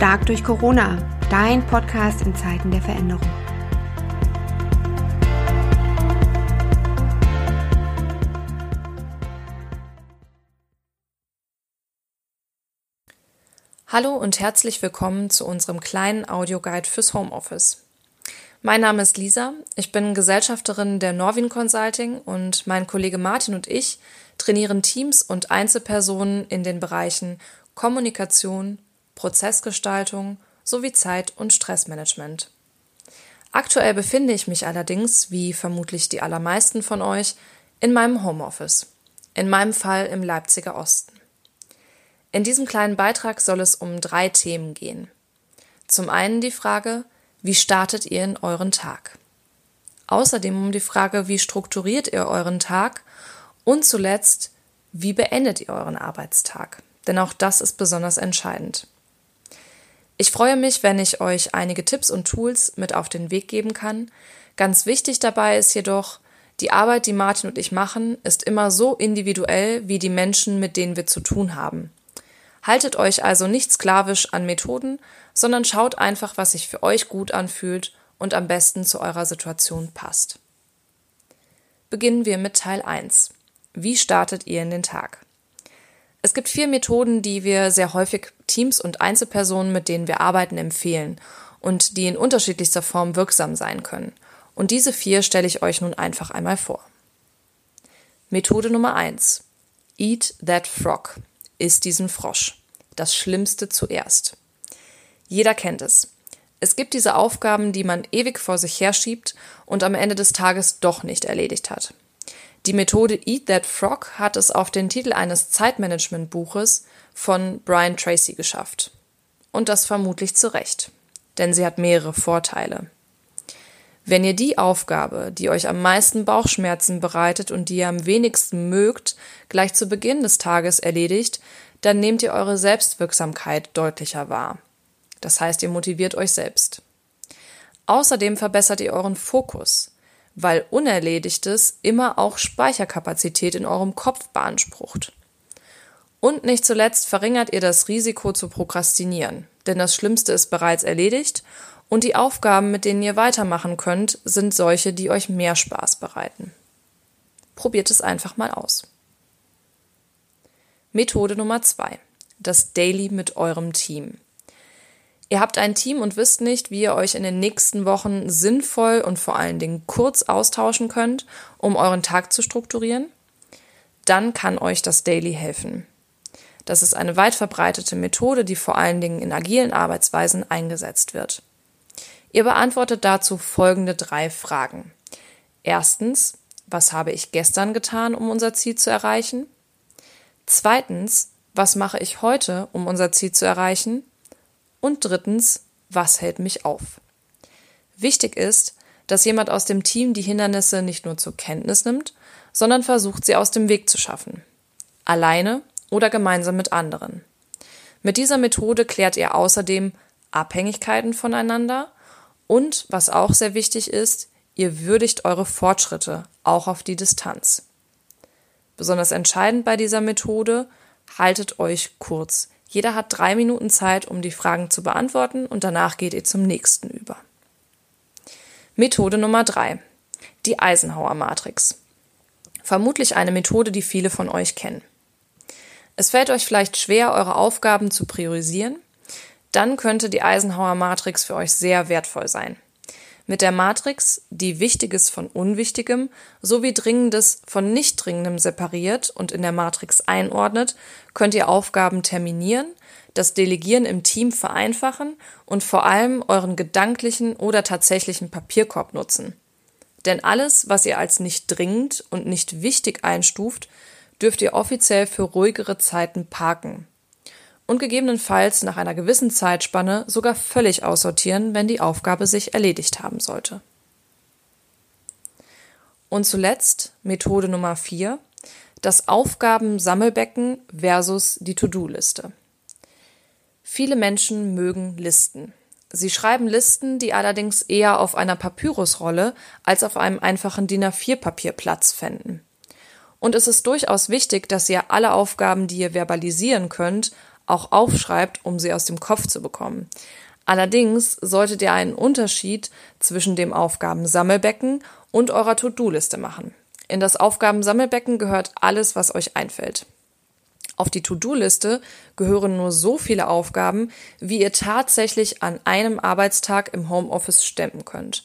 Stark durch Corona, dein Podcast in Zeiten der Veränderung. Hallo und herzlich willkommen zu unserem kleinen Audioguide fürs Homeoffice. Mein Name ist Lisa, ich bin Gesellschafterin der Norwin Consulting und mein Kollege Martin und ich trainieren Teams und Einzelpersonen in den Bereichen Kommunikation, Prozessgestaltung sowie Zeit- und Stressmanagement. Aktuell befinde ich mich allerdings, wie vermutlich die allermeisten von euch, in meinem Homeoffice, in meinem Fall im Leipziger Osten. In diesem kleinen Beitrag soll es um drei Themen gehen. Zum einen die Frage, wie startet ihr in euren Tag? Außerdem um die Frage, wie strukturiert ihr euren Tag? Und zuletzt, wie beendet ihr euren Arbeitstag? Denn auch das ist besonders entscheidend. Ich freue mich, wenn ich euch einige Tipps und Tools mit auf den Weg geben kann. Ganz wichtig dabei ist jedoch, die Arbeit, die Martin und ich machen, ist immer so individuell wie die Menschen, mit denen wir zu tun haben. Haltet euch also nicht sklavisch an Methoden, sondern schaut einfach, was sich für euch gut anfühlt und am besten zu eurer Situation passt. Beginnen wir mit Teil 1. Wie startet ihr in den Tag? Es gibt vier Methoden, die wir sehr häufig Teams und Einzelpersonen, mit denen wir arbeiten, empfehlen und die in unterschiedlichster Form wirksam sein können. Und diese vier stelle ich euch nun einfach einmal vor. Methode Nummer 1. Eat that frog isst diesen Frosch. Das Schlimmste zuerst. Jeder kennt es. Es gibt diese Aufgaben, die man ewig vor sich herschiebt und am Ende des Tages doch nicht erledigt hat. Die Methode Eat That Frog hat es auf den Titel eines Zeitmanagement-Buches von Brian Tracy geschafft. Und das vermutlich zu Recht. Denn sie hat mehrere Vorteile. Wenn ihr die Aufgabe, die euch am meisten Bauchschmerzen bereitet und die ihr am wenigsten mögt, gleich zu Beginn des Tages erledigt, dann nehmt ihr eure Selbstwirksamkeit deutlicher wahr. Das heißt, ihr motiviert euch selbst. Außerdem verbessert ihr euren Fokus, weil Unerledigtes immer auch Speicherkapazität in eurem Kopf beansprucht. Und nicht zuletzt verringert ihr das Risiko zu prokrastinieren, denn das Schlimmste ist bereits erledigt und die Aufgaben, mit denen ihr weitermachen könnt, sind solche, die euch mehr Spaß bereiten. Probiert es einfach mal aus. Methode Nummer zwei: Das Daily mit eurem Team. Ihr habt ein Team und wisst nicht, wie ihr euch in den nächsten Wochen sinnvoll und vor allen Dingen kurz austauschen könnt, um euren Tag zu strukturieren? Dann kann euch das Daily helfen. Das ist eine weit verbreitete Methode, die vor allen Dingen in agilen Arbeitsweisen eingesetzt wird. Ihr beantwortet dazu folgende drei Fragen. Erstens, was habe ich gestern getan, um unser Ziel zu erreichen? Zweitens, was mache ich heute, um unser Ziel zu erreichen? Und drittens, was hält mich auf? Wichtig ist, dass jemand aus dem Team die Hindernisse nicht nur zur Kenntnis nimmt, sondern versucht, sie aus dem Weg zu schaffen. Alleine oder gemeinsam mit anderen. Mit dieser Methode klärt ihr außerdem Abhängigkeiten voneinander und, was auch sehr wichtig ist, ihr würdigt eure Fortschritte, auch auf die Distanz. Besonders entscheidend bei dieser Methode, haltet euch kurz. Jeder hat drei Minuten Zeit, um die Fragen zu beantworten und danach geht ihr zum nächsten über. Methode Nummer drei: Die Eisenhower Matrix. Vermutlich eine Methode, die viele von euch kennen. Es fällt euch vielleicht schwer, eure Aufgaben zu priorisieren dann könnte die Eisenhower Matrix für euch sehr wertvoll sein. Mit der Matrix, die Wichtiges von Unwichtigem sowie Dringendes von Nicht-Dringendem separiert und in der Matrix einordnet, könnt ihr Aufgaben terminieren, das Delegieren im Team vereinfachen und vor allem euren gedanklichen oder tatsächlichen Papierkorb nutzen. Denn alles, was ihr als nicht dringend und nicht wichtig einstuft, dürft ihr offiziell für ruhigere Zeiten parken und gegebenenfalls nach einer gewissen Zeitspanne sogar völlig aussortieren, wenn die Aufgabe sich erledigt haben sollte. Und zuletzt Methode Nummer 4, das Aufgabensammelbecken versus die To-Do-Liste. Viele Menschen mögen Listen. Sie schreiben Listen, die allerdings eher auf einer Papyrusrolle als auf einem einfachen DIN A4-Papier Platz fänden. Und es ist durchaus wichtig, dass ihr alle Aufgaben, die ihr verbalisieren könnt, auch aufschreibt, um sie aus dem Kopf zu bekommen. Allerdings solltet ihr einen Unterschied zwischen dem Aufgabensammelbecken und eurer To-Do-Liste machen. In das Aufgabensammelbecken gehört alles, was euch einfällt. Auf die To-Do-Liste gehören nur so viele Aufgaben, wie ihr tatsächlich an einem Arbeitstag im Homeoffice stemmen könnt.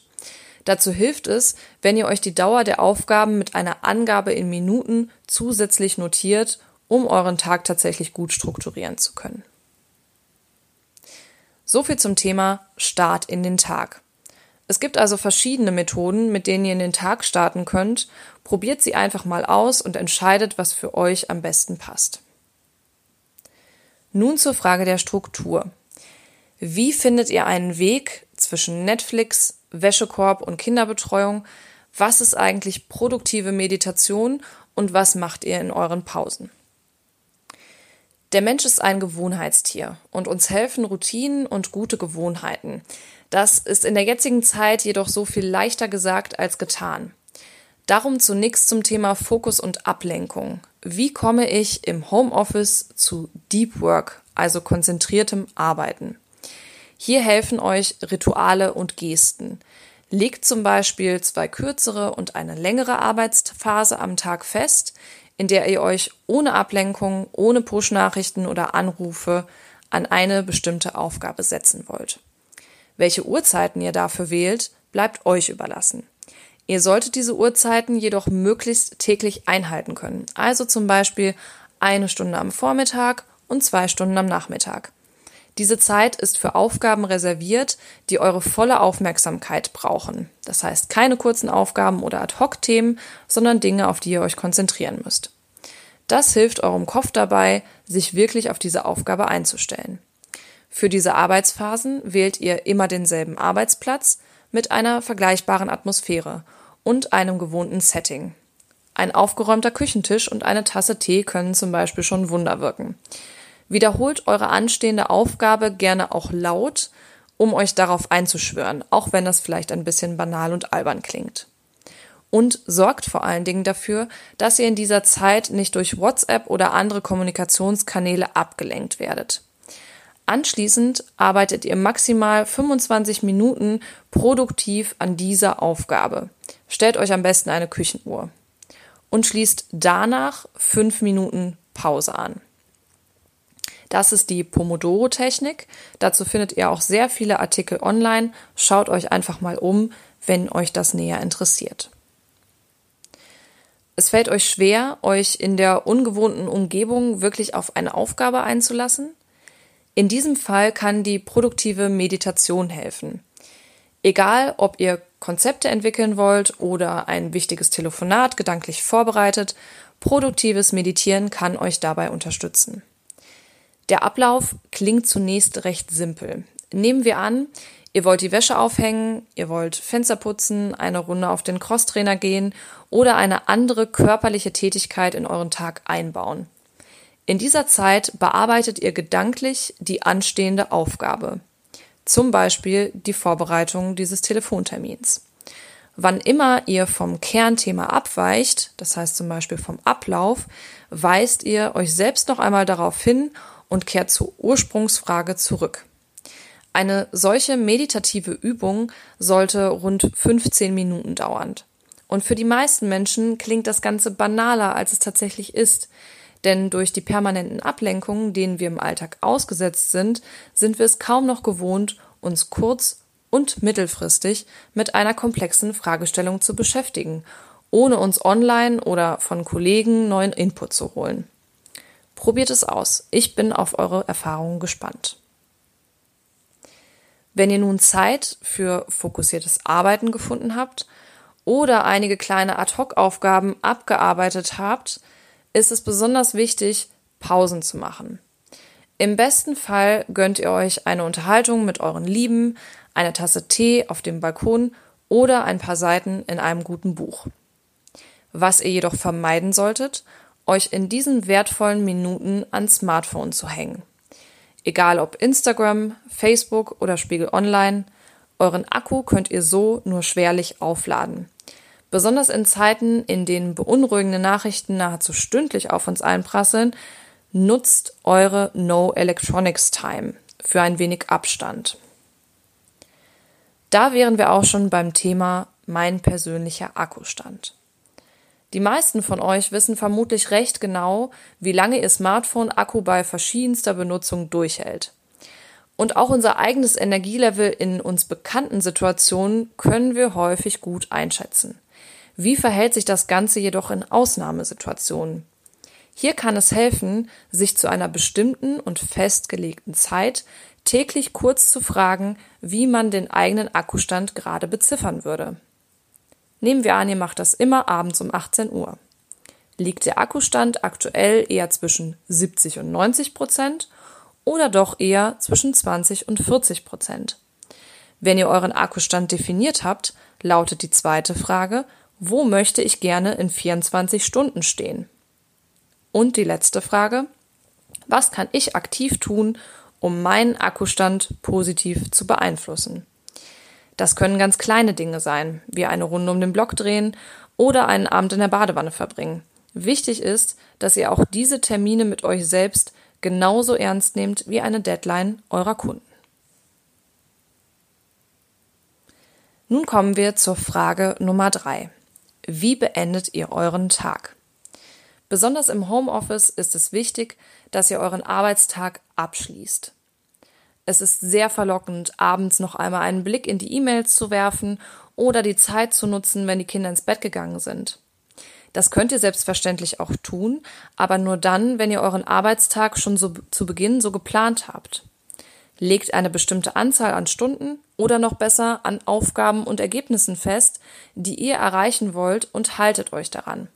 Dazu hilft es, wenn ihr euch die Dauer der Aufgaben mit einer Angabe in Minuten zusätzlich notiert, um euren Tag tatsächlich gut strukturieren zu können. So viel zum Thema Start in den Tag. Es gibt also verschiedene Methoden, mit denen ihr in den Tag starten könnt. Probiert sie einfach mal aus und entscheidet, was für euch am besten passt. Nun zur Frage der Struktur. Wie findet ihr einen Weg zwischen Netflix, Wäschekorb und Kinderbetreuung? Was ist eigentlich produktive Meditation und was macht ihr in euren Pausen? Der Mensch ist ein Gewohnheitstier und uns helfen Routinen und gute Gewohnheiten. Das ist in der jetzigen Zeit jedoch so viel leichter gesagt als getan. Darum zunächst zum Thema Fokus und Ablenkung. Wie komme ich im Homeoffice zu Deep Work, also konzentriertem Arbeiten? Hier helfen euch Rituale und Gesten. Legt zum Beispiel zwei kürzere und eine längere Arbeitsphase am Tag fest, in der ihr euch ohne Ablenkung, ohne Push-Nachrichten oder Anrufe an eine bestimmte Aufgabe setzen wollt. Welche Uhrzeiten ihr dafür wählt, bleibt euch überlassen. Ihr solltet diese Uhrzeiten jedoch möglichst täglich einhalten können. Also zum Beispiel eine Stunde am Vormittag und zwei Stunden am Nachmittag. Diese Zeit ist für Aufgaben reserviert, die eure volle Aufmerksamkeit brauchen. Das heißt keine kurzen Aufgaben oder Ad-Hoc-Themen, sondern Dinge, auf die ihr euch konzentrieren müsst. Das hilft eurem Kopf dabei, sich wirklich auf diese Aufgabe einzustellen. Für diese Arbeitsphasen wählt ihr immer denselben Arbeitsplatz mit einer vergleichbaren Atmosphäre und einem gewohnten Setting. Ein aufgeräumter Küchentisch und eine Tasse Tee können zum Beispiel schon Wunder wirken. Wiederholt eure anstehende Aufgabe gerne auch laut, um euch darauf einzuschwören, auch wenn das vielleicht ein bisschen banal und albern klingt. Und sorgt vor allen Dingen dafür, dass ihr in dieser Zeit nicht durch WhatsApp oder andere Kommunikationskanäle abgelenkt werdet. Anschließend arbeitet ihr maximal 25 Minuten produktiv an dieser Aufgabe. Stellt euch am besten eine Küchenuhr und schließt danach fünf Minuten Pause an. Das ist die Pomodoro-Technik. Dazu findet ihr auch sehr viele Artikel online. Schaut euch einfach mal um, wenn euch das näher interessiert. Es fällt euch schwer, euch in der ungewohnten Umgebung wirklich auf eine Aufgabe einzulassen? In diesem Fall kann die produktive Meditation helfen. Egal, ob ihr Konzepte entwickeln wollt oder ein wichtiges Telefonat gedanklich vorbereitet, produktives Meditieren kann euch dabei unterstützen. Der Ablauf klingt zunächst recht simpel. Nehmen wir an, ihr wollt die Wäsche aufhängen, ihr wollt Fenster putzen, eine Runde auf den Crosstrainer gehen oder eine andere körperliche Tätigkeit in euren Tag einbauen. In dieser Zeit bearbeitet ihr gedanklich die anstehende Aufgabe. Zum Beispiel die Vorbereitung dieses Telefontermins. Wann immer ihr vom Kernthema abweicht, das heißt zum Beispiel vom Ablauf, weist ihr euch selbst noch einmal darauf hin und kehrt zur Ursprungsfrage zurück. Eine solche meditative Übung sollte rund 15 Minuten dauern. Und für die meisten Menschen klingt das Ganze banaler, als es tatsächlich ist. Denn durch die permanenten Ablenkungen, denen wir im Alltag ausgesetzt sind, sind wir es kaum noch gewohnt, uns kurz- und mittelfristig mit einer komplexen Fragestellung zu beschäftigen, ohne uns online oder von Kollegen neuen Input zu holen. Probiert es aus. Ich bin auf eure Erfahrungen gespannt. Wenn ihr nun Zeit für fokussiertes Arbeiten gefunden habt oder einige kleine Ad-Hoc-Aufgaben abgearbeitet habt, ist es besonders wichtig, Pausen zu machen. Im besten Fall gönnt ihr euch eine Unterhaltung mit euren Lieben, eine Tasse Tee auf dem Balkon oder ein paar Seiten in einem guten Buch. Was ihr jedoch vermeiden solltet euch in diesen wertvollen Minuten ans Smartphone zu hängen. Egal ob Instagram, Facebook oder Spiegel Online, euren Akku könnt ihr so nur schwerlich aufladen. Besonders in Zeiten, in denen beunruhigende Nachrichten nahezu stündlich auf uns einprasseln, nutzt eure No Electronics Time für ein wenig Abstand. Da wären wir auch schon beim Thema mein persönlicher Akkustand. Die meisten von euch wissen vermutlich recht genau, wie lange ihr Smartphone-Akku bei verschiedenster Benutzung durchhält. Und auch unser eigenes Energielevel in uns bekannten Situationen können wir häufig gut einschätzen. Wie verhält sich das Ganze jedoch in Ausnahmesituationen? Hier kann es helfen, sich zu einer bestimmten und festgelegten Zeit täglich kurz zu fragen, wie man den eigenen Akkustand gerade beziffern würde. Nehmen wir an, ihr macht das immer abends um 18 Uhr. Liegt der Akkustand aktuell eher zwischen 70 und 90 Prozent oder doch eher zwischen 20 und 40 Prozent? Wenn ihr euren Akkustand definiert habt, lautet die zweite Frage, wo möchte ich gerne in 24 Stunden stehen? Und die letzte Frage, was kann ich aktiv tun, um meinen Akkustand positiv zu beeinflussen? Das können ganz kleine Dinge sein, wie eine Runde um den Block drehen oder einen Abend in der Badewanne verbringen. Wichtig ist, dass ihr auch diese Termine mit euch selbst genauso ernst nehmt wie eine Deadline eurer Kunden. Nun kommen wir zur Frage Nummer drei. Wie beendet ihr euren Tag? Besonders im Homeoffice ist es wichtig, dass ihr euren Arbeitstag abschließt. Es ist sehr verlockend, abends noch einmal einen Blick in die E-Mails zu werfen oder die Zeit zu nutzen, wenn die Kinder ins Bett gegangen sind. Das könnt ihr selbstverständlich auch tun, aber nur dann, wenn ihr euren Arbeitstag schon so zu Beginn so geplant habt. Legt eine bestimmte Anzahl an Stunden oder noch besser an Aufgaben und Ergebnissen fest, die ihr erreichen wollt und haltet euch daran.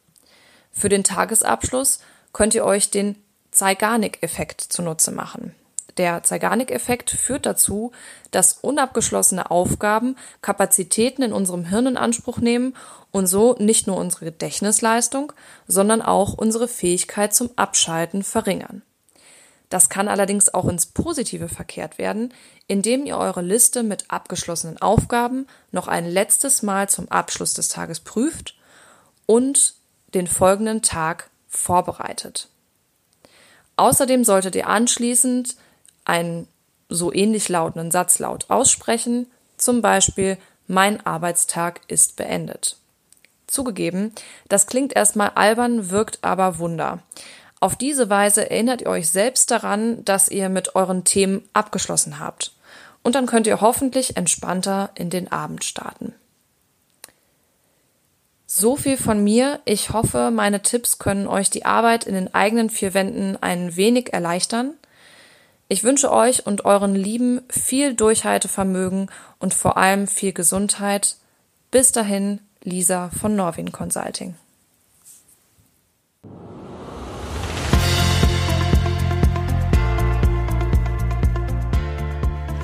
Für den Tagesabschluss könnt ihr euch den Zeigarnik-Effekt zunutze machen. Der Zeigarnik-Effekt führt dazu, dass unabgeschlossene Aufgaben Kapazitäten in unserem Hirn in Anspruch nehmen und so nicht nur unsere Gedächtnisleistung, sondern auch unsere Fähigkeit zum Abschalten verringern. Das kann allerdings auch ins Positive verkehrt werden, indem ihr eure Liste mit abgeschlossenen Aufgaben noch ein letztes Mal zum Abschluss des Tages prüft und den folgenden Tag vorbereitet. Außerdem solltet ihr anschließend einen so ähnlich lautenden Satz laut aussprechen, zum Beispiel Mein Arbeitstag ist beendet. Zugegeben, das klingt erstmal albern, wirkt aber Wunder. Auf diese Weise erinnert ihr euch selbst daran, dass ihr mit euren Themen abgeschlossen habt. Und dann könnt ihr hoffentlich entspannter in den Abend starten. So viel von mir. Ich hoffe, meine Tipps können euch die Arbeit in den eigenen vier Wänden ein wenig erleichtern. Ich wünsche euch und euren Lieben viel Durchhaltevermögen und vor allem viel Gesundheit. Bis dahin, Lisa von Norwin Consulting.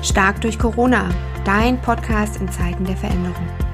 Stark durch Corona, dein Podcast in Zeiten der Veränderung.